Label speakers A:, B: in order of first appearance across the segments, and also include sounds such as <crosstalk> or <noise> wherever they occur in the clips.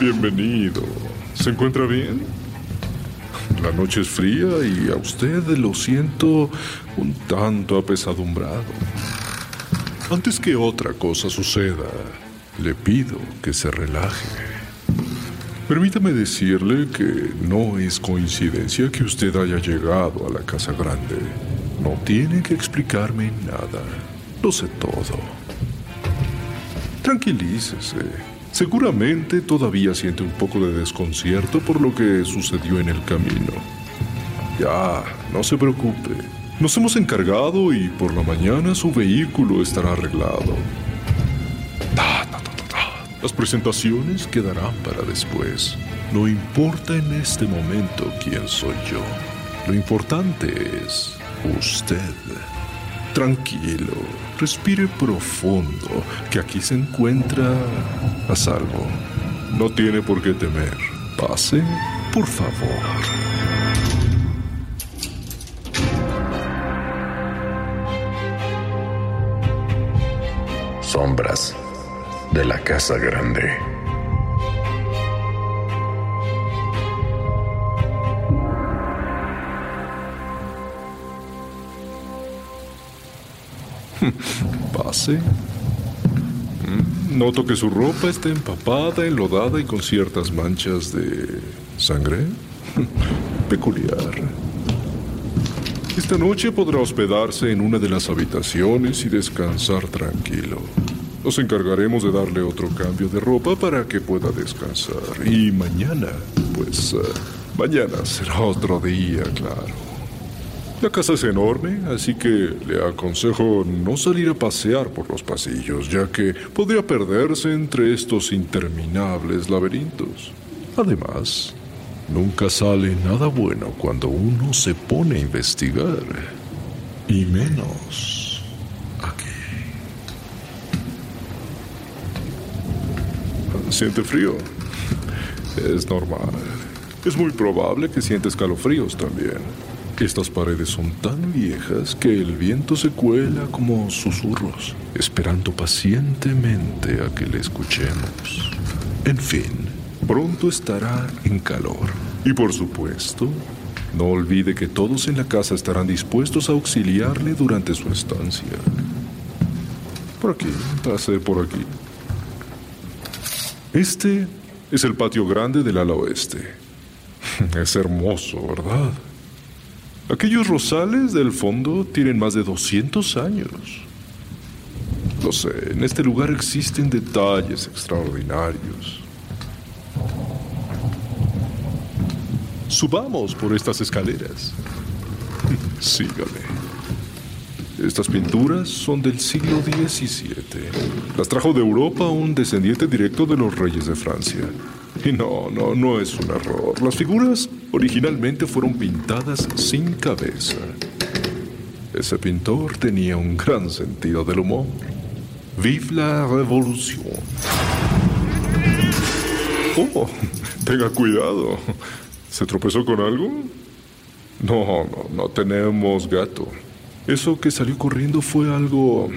A: Bienvenido. ¿Se encuentra bien? La noche es fría y a usted lo siento un tanto apesadumbrado. Antes que otra cosa suceda, le pido que se relaje. Permítame decirle que no es coincidencia que usted haya llegado a la casa grande. No tiene que explicarme nada. Lo sé todo. Tranquilícese. Seguramente todavía siente un poco de desconcierto por lo que sucedió en el camino. Ya, no se preocupe. Nos hemos encargado y por la mañana su vehículo estará arreglado. Las presentaciones quedarán para después. No importa en este momento quién soy yo. Lo importante es usted. Tranquilo, respire profundo, que aquí se encuentra a salvo. No tiene por qué temer. Pase, por favor.
B: Sombras de la Casa Grande.
A: Noto que su ropa está empapada, enlodada y con ciertas manchas de sangre. <laughs> Peculiar. Esta noche podrá hospedarse en una de las habitaciones y descansar tranquilo. Nos encargaremos de darle otro cambio de ropa para que pueda descansar. Y mañana, pues, eh, mañana será otro día, claro. La casa es enorme, así que le aconsejo no salir a pasear por los pasillos, ya que podría perderse entre estos interminables laberintos. Además, nunca sale nada bueno cuando uno se pone a investigar. Y menos aquí. ¿Siente frío? Es normal. Es muy probable que siente escalofríos también. Estas paredes son tan viejas que el viento se cuela como susurros, esperando pacientemente a que le escuchemos. En fin, pronto estará en calor. Y por supuesto, no olvide que todos en la casa estarán dispuestos a auxiliarle durante su estancia. Por aquí, pase por aquí. Este es el patio grande del ala oeste. <laughs> Es hermoso, ¿verdad? Aquellos rosales del fondo tienen más de 200 años. Lo sé, en este lugar existen detalles extraordinarios. Subamos por estas escaleras. <laughs> Sígame. Estas pinturas son del siglo XVII. Las trajo de Europa un descendiente directo de los reyes de Francia. Y no, no, no es un error. Las figuras originalmente fueron pintadas sin cabeza. Ese pintor tenía un gran sentido del humor. Vive la revolución. Oh, tenga cuidado. ¿Se tropezó con algo? No, no, no tenemos gato. Eso que salió corriendo fue algo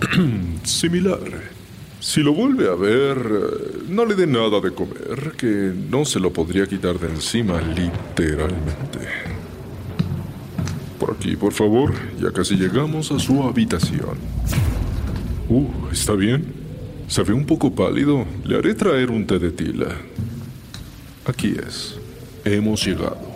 A: <clears throat> similar. Si lo vuelve a ver, eh, no le dé nada de comer, que no se lo podría quitar de encima literalmente. Por aquí, por favor, ya casi llegamos a su habitación. Uh, ¿está bien? Se ve un poco pálido. Le haré traer un té de tila. Aquí es. Hemos llegado.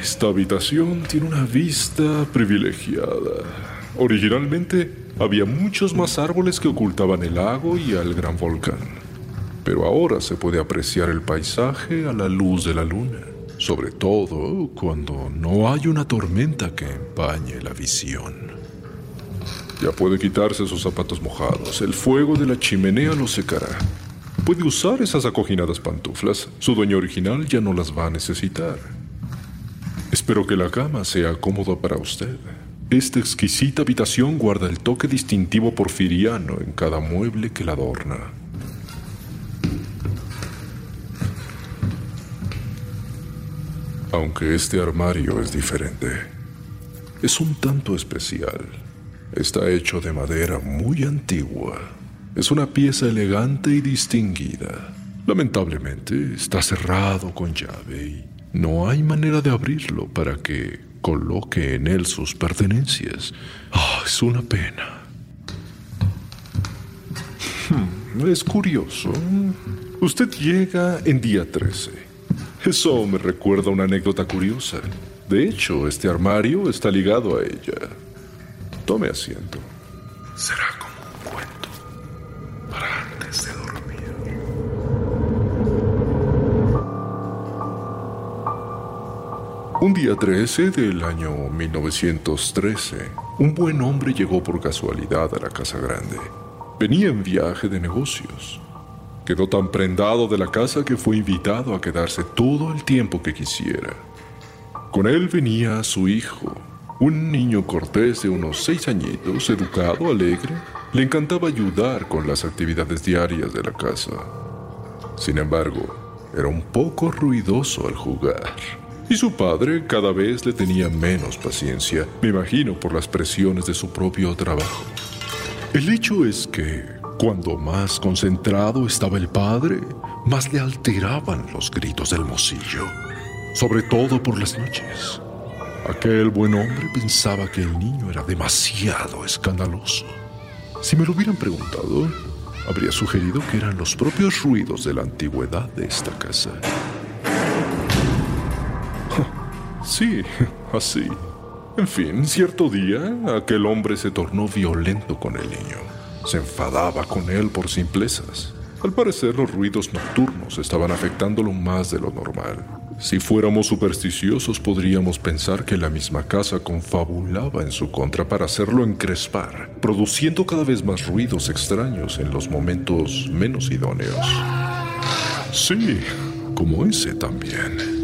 A: Esta habitación tiene una vista privilegiada. Originalmente había muchos más árboles que ocultaban el lago y al gran volcán. Pero ahora se puede apreciar el paisaje a la luz de la luna, sobre todo cuando no hay una tormenta que empañe la visión. Ya puede quitarse sus zapatos mojados, el fuego de la chimenea lo secará. Puede usar esas acoginadas pantuflas, su dueño original ya no las va a necesitar. Espero que la cama sea cómoda para usted. Esta exquisita habitación guarda el toque distintivo porfiriano en cada mueble que la adorna. Aunque este armario es diferente, es un tanto especial. Está hecho de madera muy antigua. Es una pieza elegante y distinguida. Lamentablemente está cerrado con llave y no hay manera de abrirlo para que coloque en él sus pertenencias. Ah, es una pena. Hmm, es curioso. Usted llega en día 13. Eso me recuerda una anécdota curiosa. De hecho, este armario está ligado a ella. Tome asiento. Será Un día 13 del año 1913, un buen hombre llegó por casualidad a la casa grande. Venía en viaje de negocios. Quedó tan prendado de la casa que fue invitado a quedarse todo el tiempo que quisiera. Con él venía su hijo, un niño cortés de unos seis añitos, educado, alegre. Le encantaba ayudar con las actividades diarias de la casa. Sin embargo, era un poco ruidoso al jugar. Y su padre cada vez le tenía menos paciencia, me imagino por las presiones de su propio trabajo. El hecho es que, cuando más concentrado estaba el padre, más le alteraban los gritos del mocillo, sobre todo por las noches. Aquel buen hombre pensaba que el niño era demasiado escandaloso. Si me lo hubieran preguntado, habría sugerido que eran los propios ruidos de la antigüedad de esta casa. Sí, <laughs> así. En fin, cierto día, aquel hombre se tornó violento con el niño. Se enfadaba con él por simplezas. Al parecer, los ruidos nocturnos estaban afectándolo más de lo normal. Si fuéramos supersticiosos, podríamos pensar que la misma casa confabulaba en su contra para hacerlo encrespar, produciendo cada vez más ruidos extraños en los momentos menos idóneos. Sí, como ese también.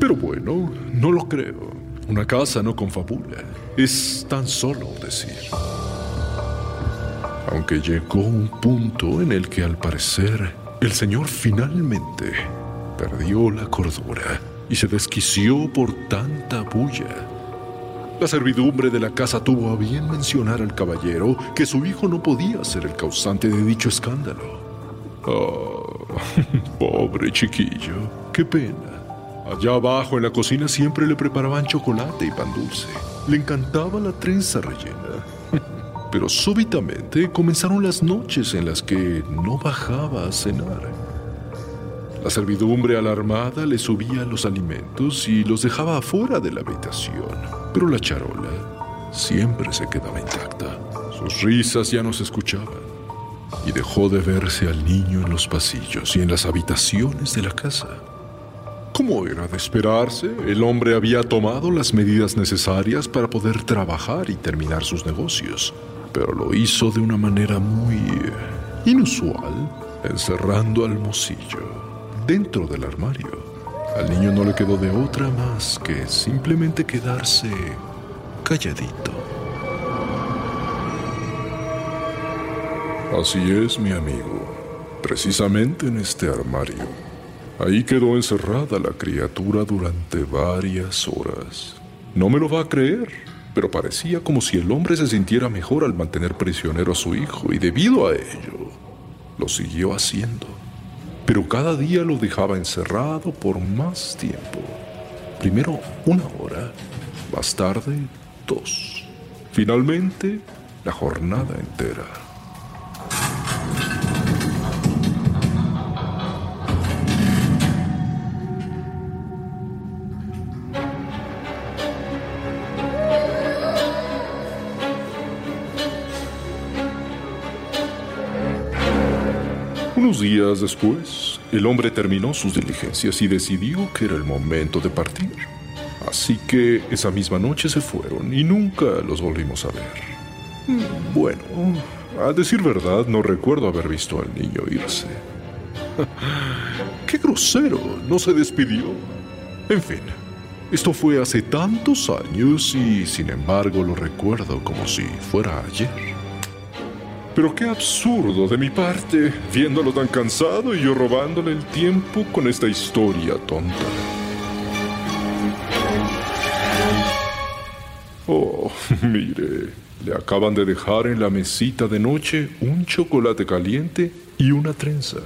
A: Pero bueno, no lo creo. Una casa no confabula. Es tan solo decir. Aunque llegó un punto en el que al parecer el señor finalmente perdió la cordura y se desquició por tanta bulla. La servidumbre de la casa tuvo a bien mencionar al caballero que su hijo no podía ser el causante de dicho escándalo. Oh, <laughs> pobre chiquillo, qué pena. Allá abajo en la cocina siempre le preparaban chocolate y pan dulce. Le encantaba la trenza rellena. <laughs> Pero súbitamente comenzaron las noches en las que no bajaba a cenar. La servidumbre alarmada le subía los alimentos y los dejaba afuera de la habitación. Pero la charola siempre se quedaba intacta. Sus risas ya no se escuchaban. Y dejó de verse al niño en los pasillos y en las habitaciones de la casa. Como era de esperarse, el hombre había tomado las medidas necesarias para poder trabajar y terminar sus negocios, pero lo hizo de una manera muy inusual, encerrando al mocillo dentro del armario. Al niño no le quedó de otra más que simplemente quedarse calladito. Así es, mi amigo. Precisamente en este armario. Ahí quedó encerrada la criatura durante varias horas. No me lo va a creer, pero parecía como si el hombre se sintiera mejor al mantener prisionero a su hijo y debido a ello, lo siguió haciendo. Pero cada día lo dejaba encerrado por más tiempo. Primero una hora, más tarde dos. Finalmente, la jornada entera. Días después, el hombre terminó sus diligencias y decidió que era el momento de partir. Así que esa misma noche se fueron y nunca los volvimos a ver. Bueno, a decir verdad, no recuerdo haber visto al niño irse. <laughs> ¡Qué grosero! No se despidió. En fin, esto fue hace tantos años y sin embargo lo recuerdo como si fuera ayer. Pero qué absurdo de mi parte, viéndolo tan cansado y yo robándole el tiempo con esta historia tonta. Oh, <laughs> mire, le acaban de dejar en la mesita de noche un chocolate caliente y una trenza.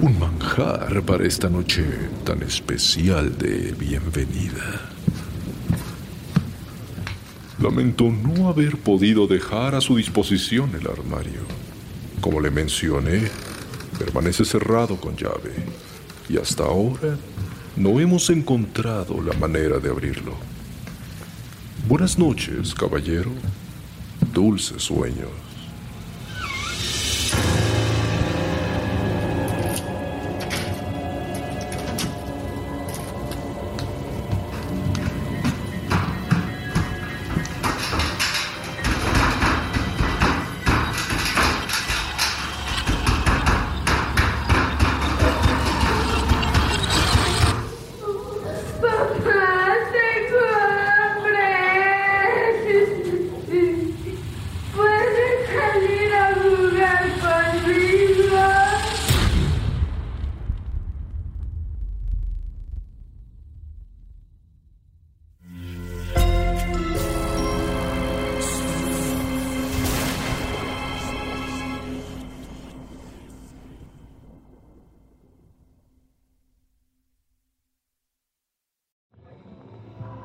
A: Un manjar para esta noche tan especial de bienvenida. Lamento no haber podido dejar a su disposición el armario. Como le mencioné, permanece cerrado con llave y hasta ahora no hemos encontrado la manera de abrirlo. Buenas noches, caballero. Dulces sueños.